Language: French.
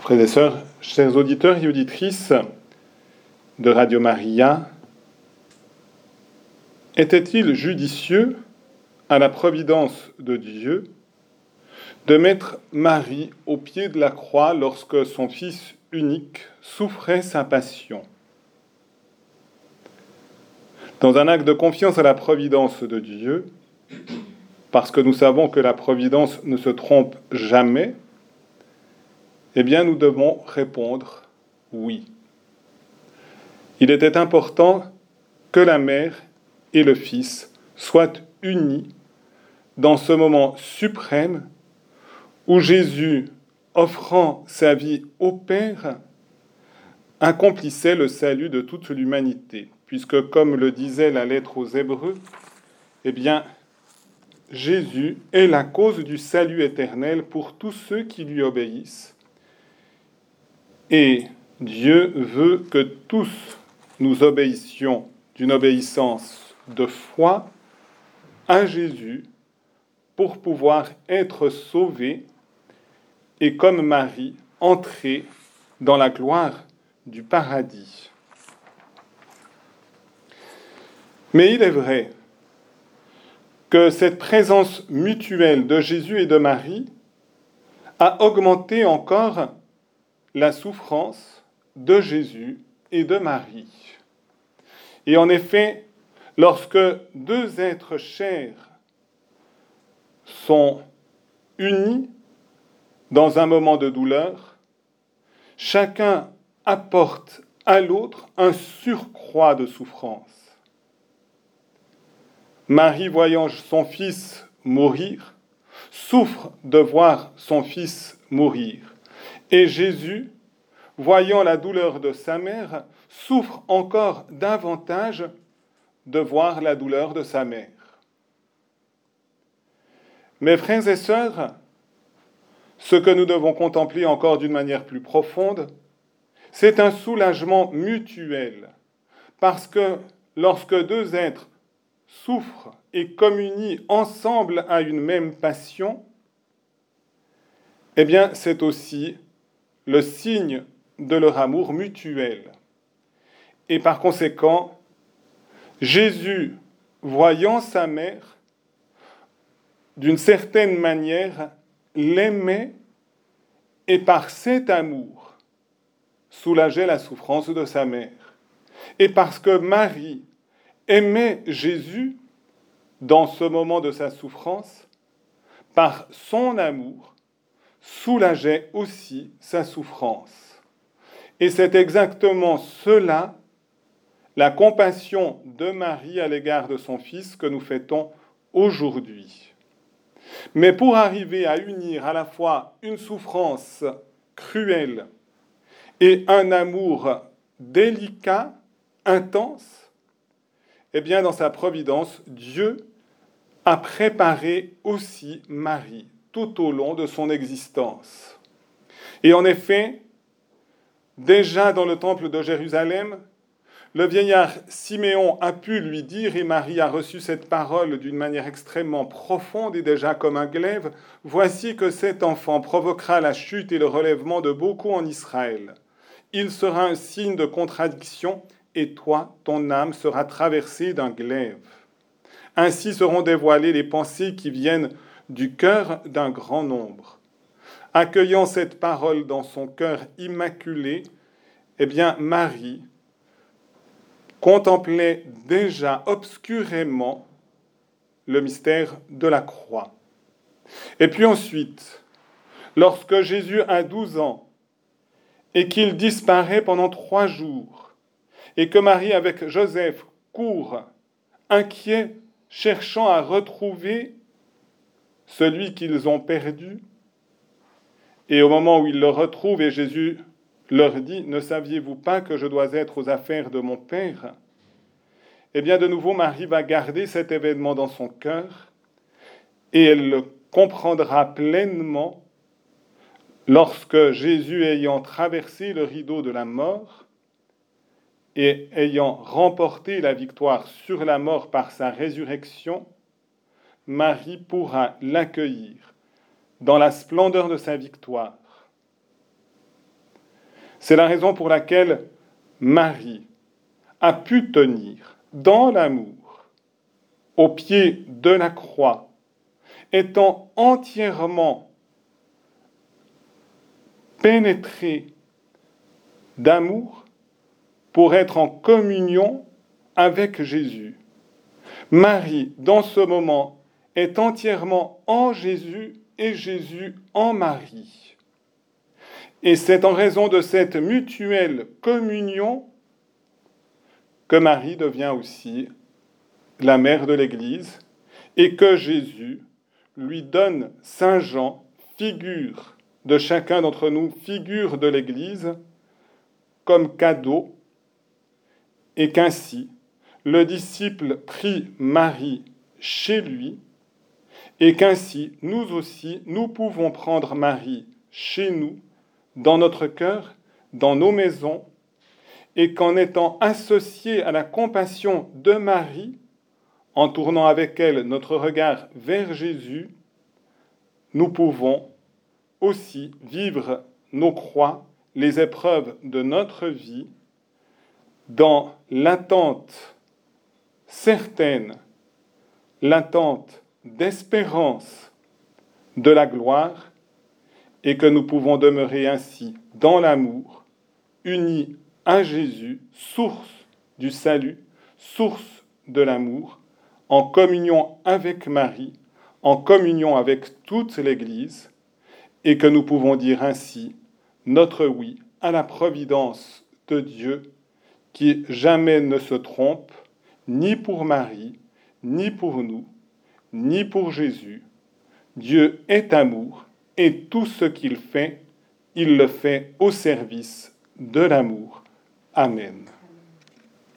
Frères et sœurs, chers auditeurs et auditrices de Radio Maria, était-il judicieux à la providence de Dieu de mettre Marie au pied de la croix lorsque son Fils unique souffrait sa passion? Dans un acte de confiance à la providence de Dieu, parce que nous savons que la providence ne se trompe jamais, eh bien nous devons répondre oui. Il était important que la mère et le fils soient unis dans ce moment suprême où Jésus, offrant sa vie au Père, accomplissait le salut de toute l'humanité, puisque comme le disait la lettre aux Hébreux, eh bien, Jésus est la cause du salut éternel pour tous ceux qui lui obéissent. Et Dieu veut que tous nous obéissions d'une obéissance de foi à Jésus pour pouvoir être sauvés et comme Marie entrer dans la gloire du paradis. Mais il est vrai que cette présence mutuelle de Jésus et de Marie a augmenté encore la souffrance de Jésus et de Marie. Et en effet, lorsque deux êtres chers sont unis dans un moment de douleur, chacun apporte à l'autre un surcroît de souffrance. Marie, voyant son fils mourir, souffre de voir son fils mourir. Et Jésus, voyant la douleur de sa mère, souffre encore davantage de voir la douleur de sa mère. Mes frères et sœurs, ce que nous devons contempler encore d'une manière plus profonde, c'est un soulagement mutuel, parce que lorsque deux êtres souffrent et communient ensemble à une même passion, eh bien, c'est aussi le signe de leur amour mutuel. Et par conséquent, Jésus, voyant sa mère, d'une certaine manière, l'aimait et par cet amour soulageait la souffrance de sa mère. Et parce que Marie aimait Jésus dans ce moment de sa souffrance, par son amour, soulageait aussi sa souffrance. Et c'est exactement cela, la compassion de Marie à l'égard de son Fils que nous fêtons aujourd'hui. Mais pour arriver à unir à la fois une souffrance cruelle et un amour délicat, intense, eh bien, dans sa providence, Dieu a préparé aussi Marie tout au long de son existence. Et en effet, déjà dans le temple de Jérusalem, le vieillard Siméon a pu lui dire, et Marie a reçu cette parole d'une manière extrêmement profonde et déjà comme un glaive, Voici que cet enfant provoquera la chute et le relèvement de beaucoup en Israël. Il sera un signe de contradiction, et toi, ton âme sera traversée d'un glaive. Ainsi seront dévoilées les pensées qui viennent du cœur d'un grand nombre. Accueillant cette parole dans son cœur immaculé, eh bien, Marie contemplait déjà obscurément le mystère de la croix. Et puis ensuite, lorsque Jésus a douze ans et qu'il disparaît pendant trois jours, et que Marie avec Joseph court, inquiet, cherchant à retrouver celui qu'ils ont perdu, et au moment où ils le retrouvent et Jésus leur dit, ne saviez-vous pas que je dois être aux affaires de mon Père? Eh bien, de nouveau, Marie va garder cet événement dans son cœur et elle le comprendra pleinement lorsque Jésus, ayant traversé le rideau de la mort et ayant remporté la victoire sur la mort par sa résurrection, Marie pourra l'accueillir dans la splendeur de sa victoire C'est la raison pour laquelle Marie a pu tenir dans l'amour au pied de la croix, étant entièrement pénétrée d'amour pour être en communion avec Jésus. Marie, dans ce moment, est entièrement en Jésus et Jésus en Marie. Et c'est en raison de cette mutuelle communion que Marie devient aussi la mère de l'Église et que Jésus lui donne Saint Jean, figure de chacun d'entre nous, figure de l'Église, comme cadeau, et qu'ainsi le disciple prie Marie chez lui, et qu'ainsi nous aussi, nous pouvons prendre Marie chez nous, dans notre cœur, dans nos maisons, et qu'en étant associés à la compassion de Marie, en tournant avec elle notre regard vers Jésus, nous pouvons aussi vivre nos croix, les épreuves de notre vie, dans l'attente certaine, l'attente d'espérance de la gloire, et que nous pouvons demeurer ainsi dans l'amour, unis à Jésus, source du salut, source de l'amour, en communion avec Marie, en communion avec toute l'Église, et que nous pouvons dire ainsi notre oui à la providence de Dieu qui jamais ne se trompe, ni pour Marie, ni pour nous, ni pour Jésus. Dieu est amour et tout ce qu'il fait, il le fait au service de l'amour. Amen.